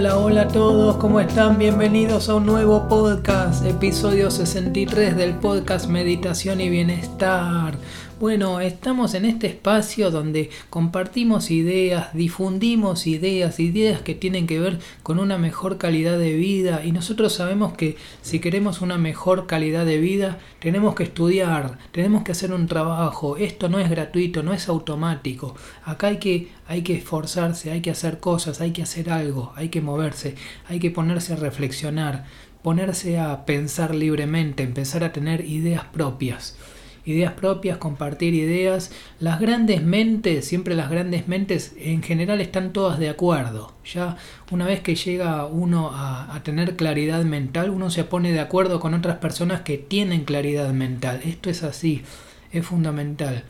Hola, hola a todos, ¿cómo están? Bienvenidos a un nuevo podcast, episodio 63 del podcast Meditación y Bienestar. Bueno, estamos en este espacio donde compartimos ideas, difundimos ideas, ideas que tienen que ver con una mejor calidad de vida. Y nosotros sabemos que si queremos una mejor calidad de vida tenemos que estudiar, tenemos que hacer un trabajo, esto no es gratuito, no es automático, acá hay que, hay que esforzarse, hay que hacer cosas, hay que hacer algo, hay que moverse, hay que ponerse a reflexionar, ponerse a pensar libremente, empezar a tener ideas propias ideas propias, compartir ideas. Las grandes mentes, siempre las grandes mentes en general están todas de acuerdo. Ya una vez que llega uno a, tener claridad mental, uno se pone de acuerdo con otras personas que tienen claridad mental. Esto es así, es fundamental.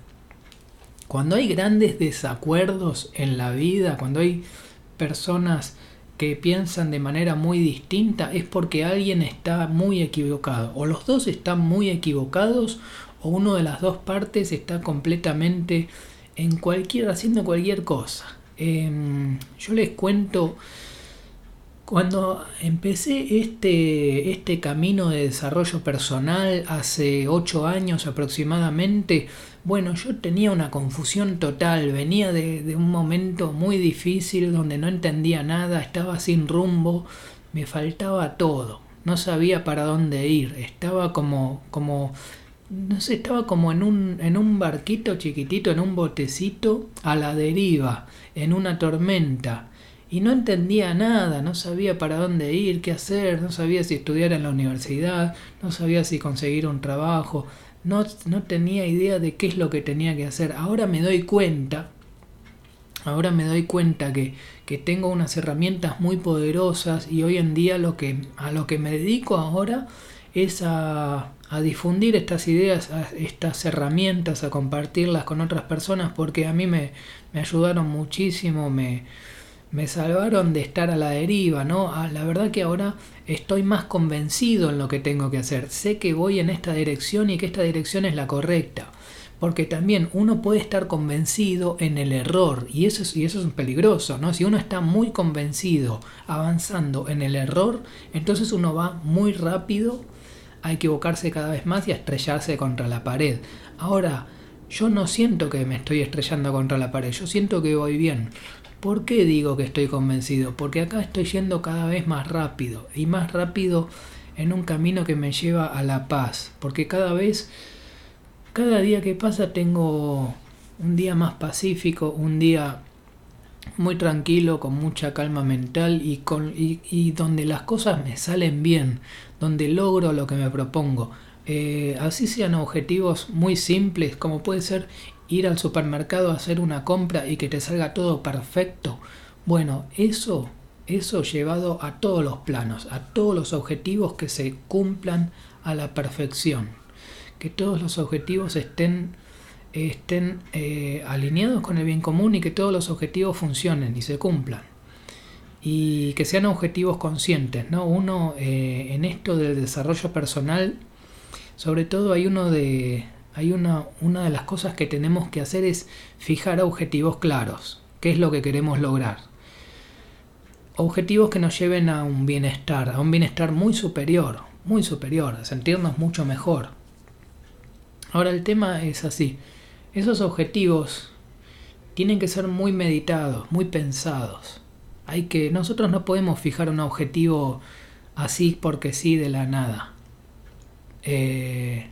Cuando hay grandes desacuerdos en la vida, cuando hay personas que piensan de manera muy distinta, es porque alguien está muy equivocado. O los dos están muy equivocados o uno de las dos partes está completamente en cualquier, haciendo cualquier cosa. Em, yo les cuento, cuando empecé este, este camino de desarrollo personal hace ocho años aproximadamente, bueno, yo tenía una confusión total, venía de, de un momento muy difícil donde no entendía nada, estaba sin rumbo, me faltaba todo, no sabía para dónde ir, estaba como, como no sé, estaba como en un, en un barquito chiquitito, en un botecito, a la deriva, en una tormenta. Y no entendía nada, no sabía para dónde ir, qué hacer, no sabía si estudiar en la universidad, no sabía si conseguir un trabajo, no, no tenía idea de qué es lo que tenía que hacer. Ahora me doy cuenta, ahora me doy cuenta que, que tengo unas herramientas muy poderosas y hoy en día lo que, a lo que me dedico ahora es a a difundir estas ideas, estas herramientas, a compartirlas con otras personas, porque a mí me, me ayudaron muchísimo, me, me salvaron de estar a la deriva, ¿no? Ah, la verdad que ahora estoy más convencido en lo que tengo que hacer. Sé que voy en esta dirección y que esta dirección es la correcta. Porque también uno puede estar convencido en el error y eso es, y eso es peligroso, ¿no? Si uno está muy convencido avanzando en el error, entonces uno va muy rápido a equivocarse cada vez más y estrellarse contra la pared. Ahora, yo no siento que me estoy estrellando contra la pared, yo siento que voy bien. ¿Por qué digo que estoy convencido? Porque acá estoy yendo cada vez más rápido y más rápido en un camino que me lleva a la paz. Porque cada vez, cada día que pasa tengo un día más pacífico, un día muy tranquilo, con mucha calma mental y, con, y, donde las cosas me salen bien, donde logro lo que me propongo. Eh, así sean objetivos muy simples, como puede ser ir al supermercado a hacer una compra y que te salga todo perfecto. Bueno, eso, eso llevado a todos los planos, a todos los objetivos que se cumplan a la perfección. Que todos los objetivos estén estén eh, alineados con el bien común y que todos los objetivos funcionen y se cumplan. Y que sean objetivos conscientes, ¿no? Uno eh, en esto del desarrollo personal, sobre todo hay uno de. Hay una, una de las cosas que tenemos que hacer es fijar objetivos claros. ¿Qué es lo que queremos lograr? Objetivos que nos lleven a un bienestar, a un bienestar muy superior, muy superior, a sentirnos mucho mejor. Ahora el tema es así. Esos objetivos tienen que ser muy meditados, muy pensados. Hay que nosotros no podemos fijar un objetivo así porque sí de la nada. Eh,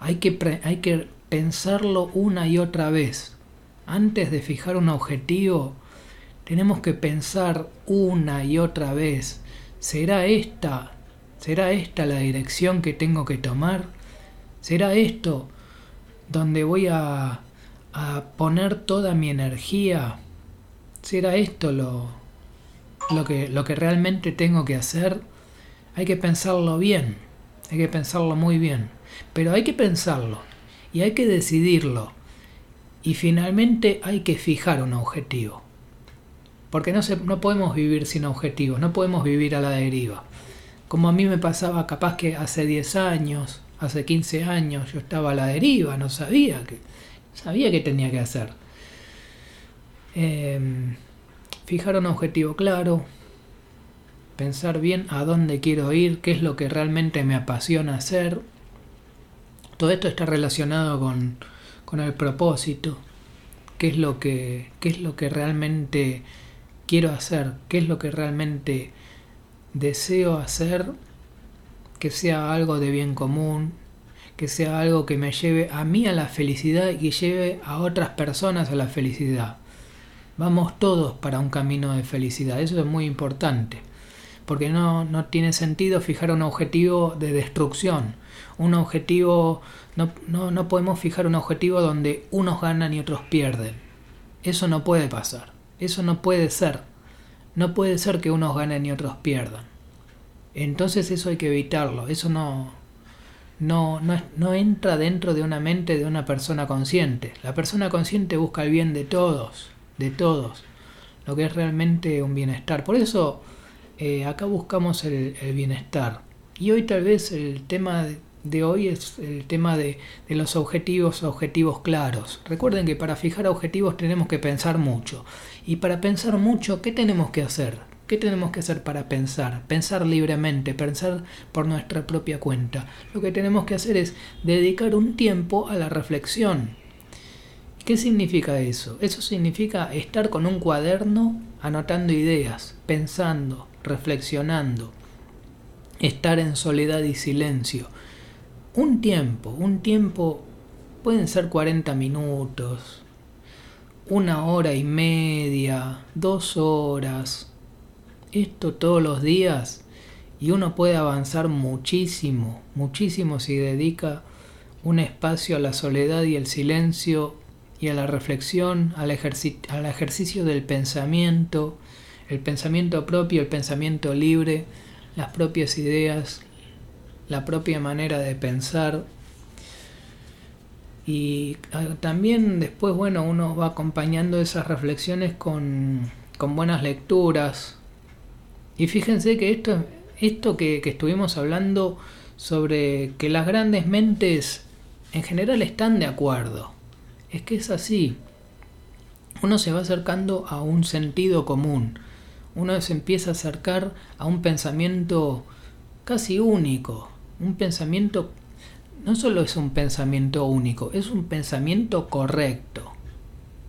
hay, que hay que pensarlo una y otra vez. Antes de fijar un objetivo, tenemos que pensar una y otra vez. ¿Será esta? ¿Será esta la dirección que tengo que tomar? ¿Será esto donde voy a, a poner toda mi energía, ¿será esto lo, lo, que, lo que realmente tengo que hacer? Hay que pensarlo bien, hay que pensarlo muy bien, pero hay que pensarlo y hay que decidirlo y finalmente hay que fijar un objetivo. Porque no, se, no podemos vivir sin objetivos, no podemos vivir a la deriva. Como a mí me pasaba capaz que hace 10 años, hace 15 años yo estaba a la deriva, no sabía que sabía que tenía que hacer. Eh, fijar un objetivo claro, pensar bien a dónde quiero ir, qué es lo que realmente me apasiona hacer. Todo esto está relacionado con, con el propósito, qué es lo que, qué es lo que realmente quiero hacer, qué es lo que realmente deseo hacer, que sea algo de bien común, que sea algo que me lleve a mí a la felicidad y que lleve a otras personas a la felicidad. Vamos todos para un camino de felicidad, eso es muy importante, porque no, no tiene sentido fijar un objetivo de destrucción, un objetivo, no, no, no podemos fijar un objetivo donde unos ganan y otros pierden. Eso no puede pasar, eso no puede ser. No puede ser que unos ganen y otros pierdan. Entonces eso hay que evitarlo, eso no, no, no, no entra dentro de una mente de una persona consciente. La persona consciente busca el bien de todos, de todos, lo que es realmente un bienestar. Por eso eh, acá buscamos el, bienestar. Y hoy tal vez el tema de hoy es el tema de, de, los objetivos, objetivos claros. Recuerden que para fijar objetivos tenemos que pensar mucho. Y para pensar mucho, ¿qué tenemos que hacer? ¿Qué tenemos que hacer para pensar? Pensar libremente, pensar por nuestra propia cuenta. Lo que tenemos que hacer es dedicar un tiempo a la reflexión. ¿Qué significa eso? Eso significa estar con un cuaderno anotando ideas, pensando, reflexionando, estar en soledad y silencio. Un tiempo, un tiempo, pueden ser 40 minutos, una hora y media, dos horas, esto todos los días y uno puede avanzar muchísimo, muchísimo si dedica un espacio a la soledad y el silencio y a la reflexión, al, al ejercicio del pensamiento, el pensamiento propio, el pensamiento libre, las propias ideas, la propia manera de pensar. Y ah, también después, bueno, uno va acompañando esas reflexiones con, con buenas lecturas, y fíjense que esto, esto que, que estuvimos hablando sobre que las grandes mentes en general están de acuerdo. Es que es así. Uno se va acercando a un sentido común. Uno se empieza a acercar a un pensamiento casi único. Un pensamiento, no solo es un pensamiento único, es un pensamiento correcto.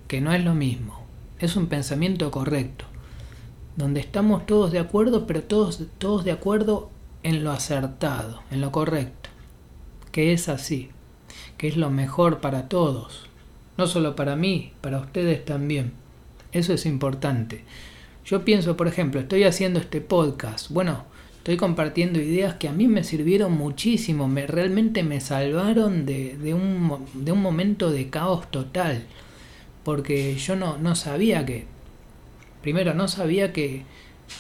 Que no es lo mismo. Es un pensamiento correcto donde estamos todos de acuerdo, pero todos, todos de acuerdo en lo acertado, en lo correcto, que es así, que es lo mejor para todos, no solo para mí, para ustedes también. Eso es importante. Yo pienso, por ejemplo, estoy haciendo este podcast, bueno, estoy compartiendo ideas que a mí me sirvieron muchísimo, me, realmente me salvaron de, de, un, de un momento de caos total, porque yo no, no sabía que Primero, no sabía que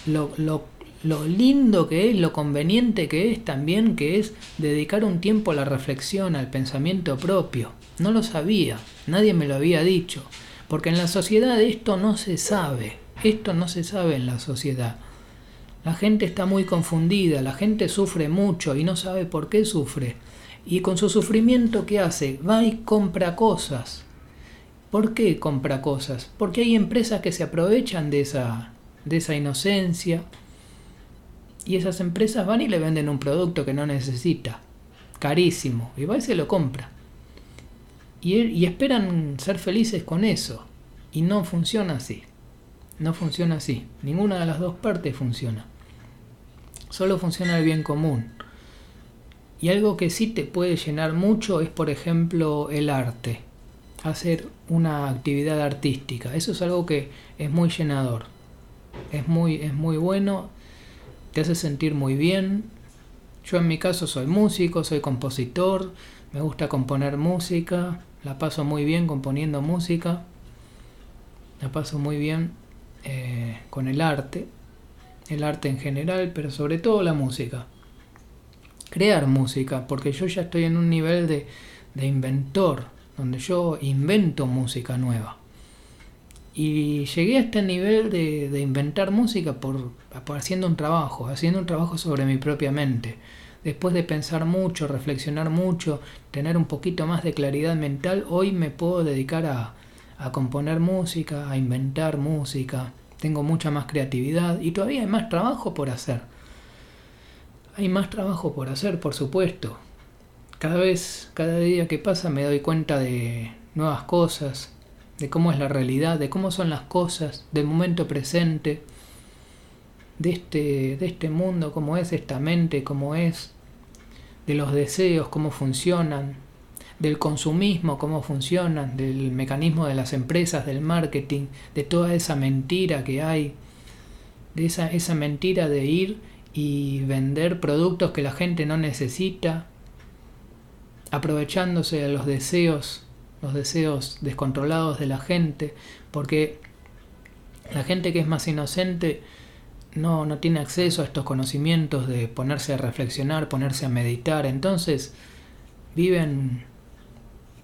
lo, lo, lo lindo que es, lo conveniente que es también, que es dedicar un tiempo a la reflexión, al pensamiento propio. No lo sabía, nadie me lo había dicho, porque en la sociedad esto no se sabe, esto no se sabe en la sociedad. La gente está muy confundida, la gente sufre mucho y no sabe por qué sufre. Y con su sufrimiento, ¿qué hace? Va y compra cosas. ¿Por qué compra cosas? Porque hay empresas que se aprovechan de esa, de esa inocencia y esas empresas van y le venden un producto que no necesita, carísimo, y va y se lo compra. Y, esperan ser felices con eso. Y no funciona así. No funciona así. Ninguna de las dos partes funciona. Solo funciona el bien común. Y algo que sí te puede llenar mucho es, por ejemplo, el arte hacer una actividad artística. Eso es algo que es muy llenador. Es muy, es muy bueno, te hace sentir muy bien. Yo en mi caso soy músico, soy compositor, me gusta componer música, la paso muy bien componiendo música, la paso muy bien eh, con el arte, el arte en general, pero sobre todo la música. Crear música, porque yo ya estoy en un nivel de, de inventor, donde yo invento música nueva. Y llegué a este nivel de, de inventar música por, por, haciendo un trabajo, haciendo un trabajo sobre mi propia mente. Después de pensar mucho, reflexionar mucho, tener un poquito más de claridad mental, hoy me puedo dedicar a, a componer música, a inventar música, tengo mucha más creatividad y todavía hay más trabajo por hacer. Hay más trabajo por hacer, por supuesto. Cada vez, cada día que pasa me doy cuenta de nuevas cosas, de cómo es la realidad, de cómo son las cosas, del momento presente, de este, de este mundo, cómo es esta mente, cómo es, de los deseos, cómo funcionan, del consumismo, cómo funcionan, del mecanismo de las empresas, del marketing, de toda esa mentira que hay, de esa, esa mentira de ir y vender productos que la gente no necesita, aprovechándose de los deseos, los deseos descontrolados de la gente, porque la gente que es más inocente no, no tiene acceso a estos conocimientos de ponerse a reflexionar, ponerse a meditar, entonces viven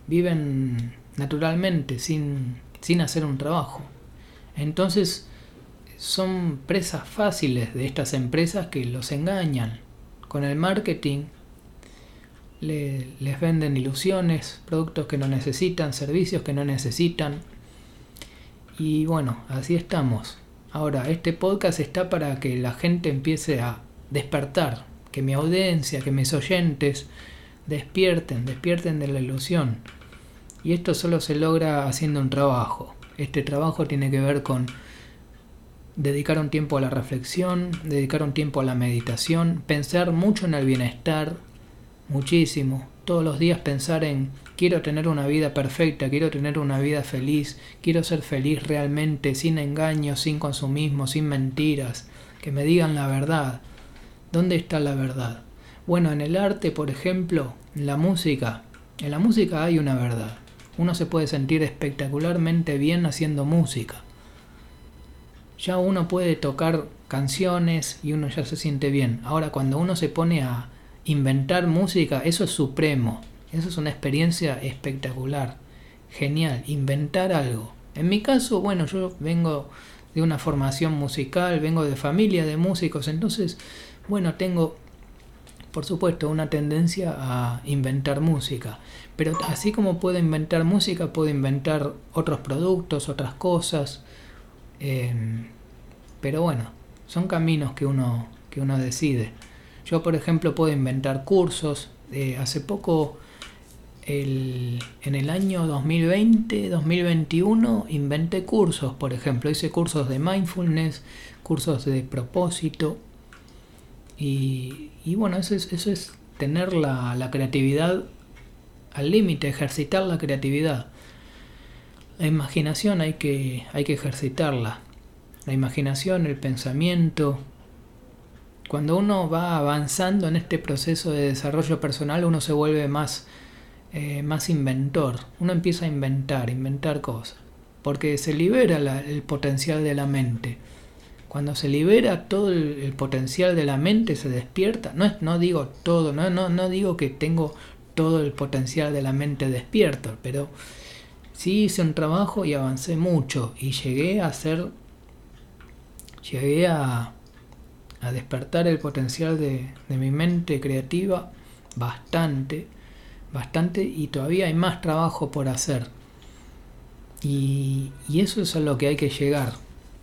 viven naturalmente sin, sin hacer un trabajo. Entonces son presas fáciles de estas empresas que los engañan. Con el marketing les venden ilusiones, productos que no necesitan, servicios que no necesitan. Y bueno, así estamos. Ahora, este podcast está para que la gente empiece a despertar, que mi audiencia, que mis oyentes despierten, despierten de la ilusión. Y esto solo se logra haciendo un trabajo. Este trabajo tiene que ver con dedicar un tiempo a la reflexión, dedicar un tiempo a la meditación, pensar mucho en el bienestar, muchísimo. Todos los días pensar en quiero tener una vida perfecta, quiero tener una vida feliz, quiero ser feliz realmente, sin engaños, sin consumismo, sin mentiras, que me digan la verdad. ¿Dónde está la verdad? Bueno, en el arte, por ejemplo, en la música, en la música hay una verdad uno se puede sentir espectacularmente bien haciendo música. Ya uno puede tocar canciones y uno ya se siente bien. Ahora cuando uno se pone a inventar música, eso es supremo. Eso es una experiencia espectacular. Genial, inventar algo. En mi caso, bueno, yo vengo de una formación musical, vengo de familia de músicos, entonces, bueno, tengo por supuesto, una tendencia a inventar música. Pero así como puedo inventar música, puedo inventar otros productos, otras cosas. Em, pero bueno, son caminos que uno, que uno decide. Yo, por ejemplo, puedo inventar cursos. Eh, hace poco, el, en el año 2020, 2021, inventé cursos, por ejemplo. Hice cursos de mindfulness, cursos de propósito. Y, y bueno, eso es, eso es tener la, la creatividad al límite, ejercitar la creatividad. La imaginación hay que, hay que ejercitarla. La imaginación, el pensamiento. Cuando uno va avanzando en este proceso de desarrollo personal, uno se vuelve más, eh, más inventor. Uno empieza a inventar, inventar cosas. Porque se libera el potencial de la mente. Cuando se libera todo el, potencial de la mente, se despierta. No, es, no digo todo, no, no, no digo que tengo todo el potencial de la mente despierto, pero sí hice un trabajo y avancé mucho y llegué a hacer, llegué a, a despertar el potencial de, mi mente creativa bastante, bastante y todavía hay más trabajo por hacer. Y eso es a lo que hay que llegar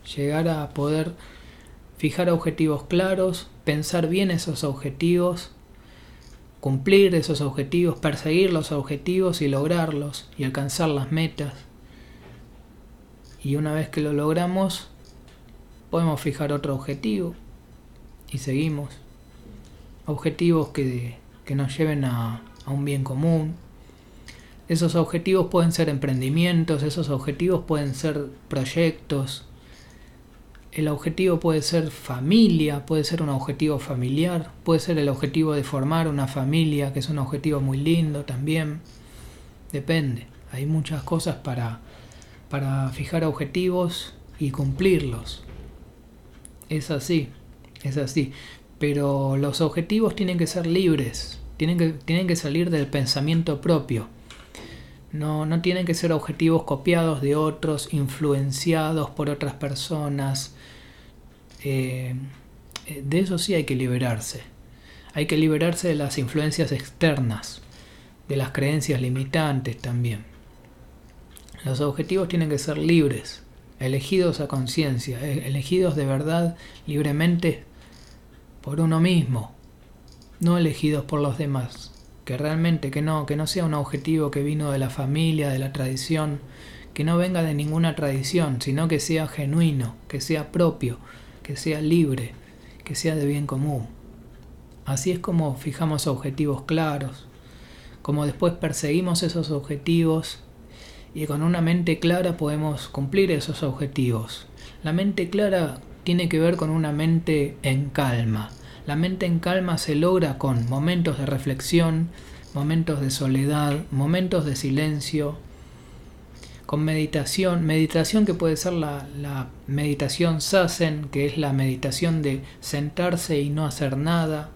llegar a poder fijar objetivos claros, pensar bien esos objetivos, cumplir esos objetivos, perseguir los objetivos y lograrlos y alcanzar las metas. Y una vez que lo logramos, podemos fijar otro objetivo y seguimos. Objetivos que, que nos lleven a, a un bien común. Esos objetivos pueden ser emprendimientos, esos objetivos pueden ser proyectos, el objetivo puede ser familia, puede ser un objetivo familiar, puede ser el objetivo de formar una familia, que es un objetivo muy lindo también. Depende, hay muchas cosas para, para fijar objetivos y cumplirlos. Es así, es así. Pero los objetivos tienen que ser libres, tienen que, tienen que salir del pensamiento propio. No, no tienen que ser objetivos copiados de otros, influenciados por otras personas, eh, eh, de eso sí hay que liberarse. Hay que liberarse de las influencias externas, de las creencias limitantes también. Los objetivos tienen que ser libres, elegidos a conciencia, e-, elegidos de verdad libremente por uno mismo, no elegidos por los demás, que realmente que no, que no sea un objetivo que vino de la familia, de la tradición, que no venga de ninguna tradición, sino que sea genuino, que sea propio, que sea libre, que sea de bien común. Así es como fijamos objetivos claros, como después perseguimos esos objetivos y con una mente clara podemos cumplir esos objetivos. La mente clara tiene que ver con una mente en calma. La mente en calma se logra con momentos de reflexión, momentos de soledad, momentos de silencio, con meditación, meditación que puede ser la, meditación sasen, que es la meditación de sentarse y no hacer nada,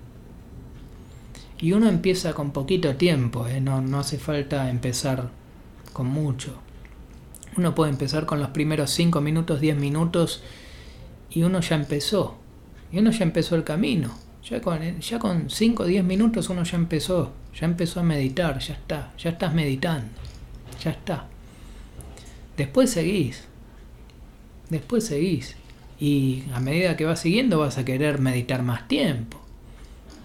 y uno empieza con poquito tiempo, ¿eh? no, no hace falta empezar con mucho. Uno puede empezar con los primeros 5 minutos, 10 minutos y uno ya empezó. Y uno ya empezó el camino. Ya con, ya con 5 o 10 minutos uno ya empezó. Ya empezó a meditar, ya está. Ya estás meditando. Ya está. Después seguís. Después seguís. Y a medida que vas siguiendo vas a querer meditar más tiempo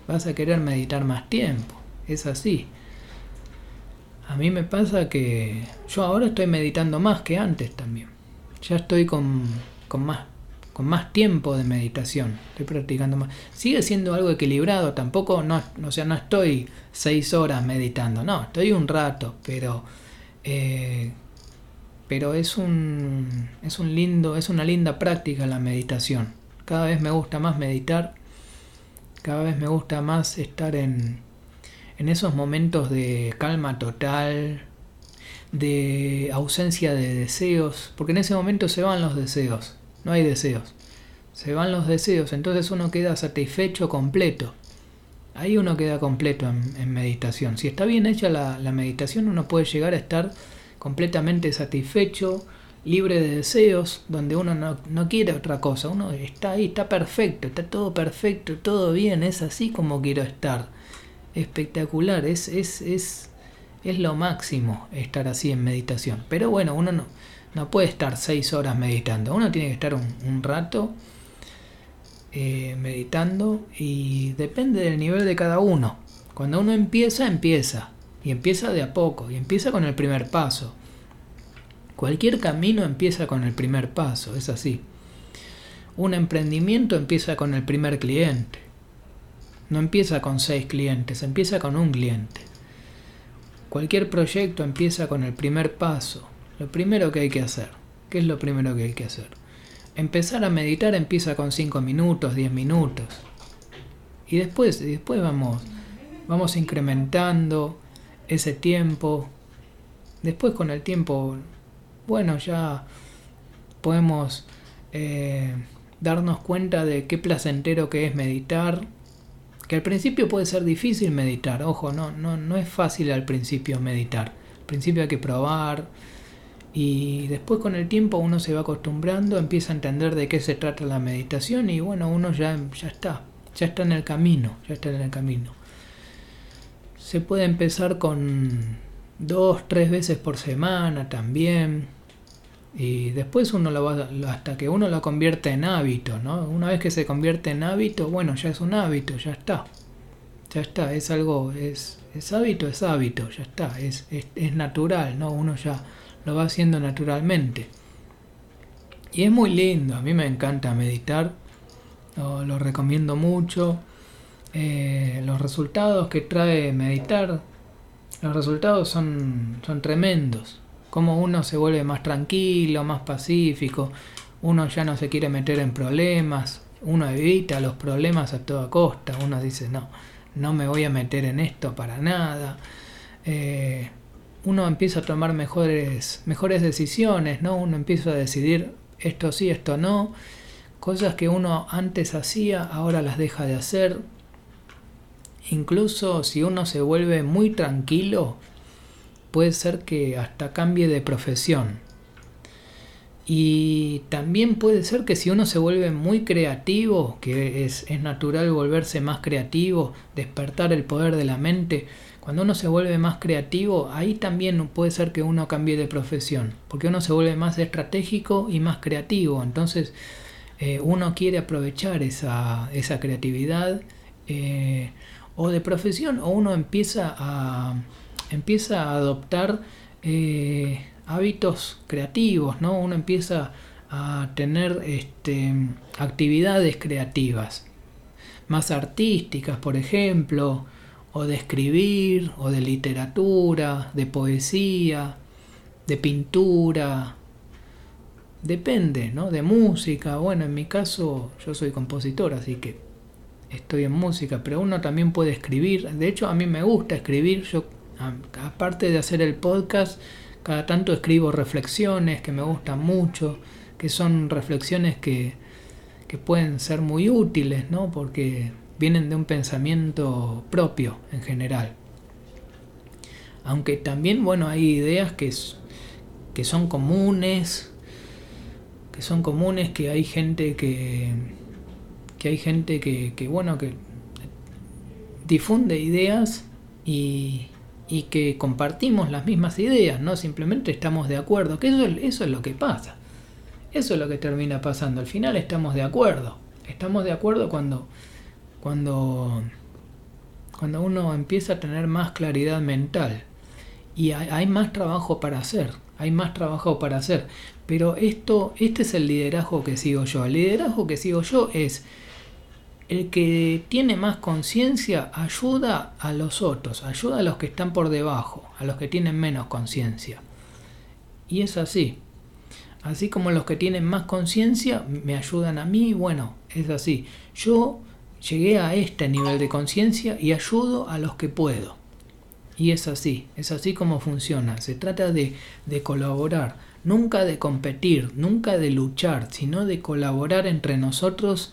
vas a querer meditar más tiempo. Es así. A mí me pasa que yo ahora estoy meditando más que antes también. Ya estoy con, más, con más tiempo de meditación. Estoy practicando más. Sigue siendo algo equilibrado. Tampoco, no, o sea, no estoy seis horas meditando. No, estoy un rato. Pero, eh, pero es un, es un lindo, es una linda práctica la meditación. Cada vez me gusta más meditar cada vez me gusta más estar en, en esos momentos de calma total, de ausencia de deseos, porque en ese momento se van los deseos, no hay deseos, se van los deseos, entonces uno queda satisfecho completo. Ahí uno queda completo en, meditación. Si está bien hecha la, la meditación, uno puede llegar a estar completamente satisfecho, libre de deseos, donde uno no, quiere otra cosa, uno está ahí, está perfecto, está todo perfecto, todo bien, es así como quiero estar. Espectacular, es, es, es, es lo máximo estar así en meditación. Pero bueno, uno no, no puede estar seis horas meditando, uno tiene que estar un, rato eh, meditando y depende del nivel de cada uno. Cuando uno empieza, empieza. Y empieza de a poco, y empieza con el primer paso Cualquier camino empieza con el primer paso, es así. Un emprendimiento empieza con el primer cliente. No empieza con seis clientes, empieza con un cliente. Cualquier proyecto empieza con el primer paso, lo primero que hay que hacer. ¿Qué es lo primero que hay que hacer? Empezar a meditar empieza con cinco minutos, diez minutos. Y después, después vamos, vamos incrementando ese tiempo. Después con el tiempo bueno, ya podemos eh, darnos cuenta de qué placentero que es meditar. Que al principio puede ser difícil meditar, ojo, no, no, no es fácil al principio meditar. Al principio hay que probar y después con el tiempo uno se va acostumbrando, empieza a entender de qué se trata la meditación y bueno, uno ya, ya está, ya está en el camino, ya está en el camino. Se puede empezar con dos, tres veces por semana también. Y después uno lo va, hasta que uno lo convierte en hábito, ¿no? Una vez que se convierte en hábito, bueno, ya es un hábito, ya está. Ya está, es algo, es, es hábito, es hábito, ya está, es, es, natural, ¿no? Uno ya lo va haciendo naturalmente. Y es muy lindo, a mí me encanta meditar, lo, recomiendo mucho. Eh, los resultados que trae meditar, los resultados son, son tremendos como uno se vuelve más tranquilo, más pacífico, uno ya no se quiere meter en problemas, uno evita los problemas a toda costa, uno dice, no, no me voy a meter en esto para nada. Eh, uno empieza a tomar mejores, mejores decisiones, ¿no? Uno empieza a decidir esto sí, esto no. Cosas que uno antes hacía, ahora las deja de hacer. Incluso si uno se vuelve muy tranquilo, puede ser que hasta cambie de profesión. Y también puede ser que si uno se vuelve muy creativo, que es, natural volverse más creativo, despertar el poder de la mente, Cuando uno se vuelve más creativo, ahí también puede ser que uno cambie de profesión, porque uno se vuelve más estratégico y más creativo. Entonces eh, uno quiere aprovechar esa, esa creatividad eh, o de profesión o uno empieza a, empieza a adoptar eh, hábitos creativos, ¿no? Uno empieza a tener este, actividades creativas, más artísticas, por ejemplo, o de escribir, o de literatura, de poesía, de pintura, depende, ¿no? De música, bueno, en mi caso yo soy compositor, así que estoy en música, pero uno también puede escribir, de hecho a mí me gusta escribir, yo aparte de hacer el podcast, cada tanto escribo reflexiones que me gustan mucho, que son reflexiones que, que pueden ser muy útiles, ¿no? Porque vienen de un pensamiento propio en general. Aunque también, bueno, hay ideas que, que son comunes, que son comunes, que hay gente que, que hay gente que, que bueno, que difunde ideas y, y que compartimos las mismas ideas, no simplemente estamos de acuerdo, que eso, eso es lo que pasa. Eso es lo que termina pasando. Al final estamos de acuerdo. Estamos de acuerdo cuando cuando, cuando uno empieza a tener más claridad mental y hay, más trabajo para hacer, hay más trabajo para hacer. Pero esto, este es el liderazgo que sigo yo. El liderazgo que sigo yo es el que tiene más conciencia ayuda a los otros, ayuda a los que están por debajo, a los que tienen menos conciencia. Y es así. Así como los que tienen más conciencia me ayudan a mí, bueno, es así. Yo llegué a este nivel de conciencia y ayudo a los que puedo. Y es así, es así como funciona. Se trata de, de, colaborar, nunca de competir, nunca de luchar, sino de colaborar entre nosotros,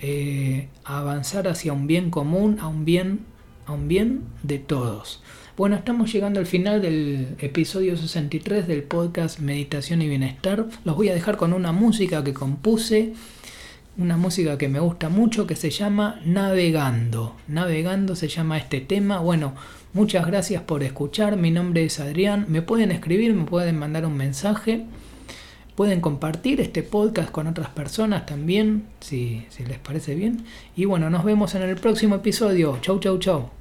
eh, avanzar hacia un bien común, a un bien, a un bien de todos. Bueno, estamos llegando al final del episodio 63 del podcast Meditación y Bienestar. Los voy a dejar con una música que compuse una música que me gusta mucho que se llama Navegando. Navegando se llama este tema. Bueno, muchas gracias por escuchar. Mi nombre es Adrián. Me pueden escribir, me pueden mandar un mensaje. Pueden compartir este podcast con otras personas también, si, si les parece bien. Y bueno, nos vemos en el próximo episodio. Chau, chau, chau.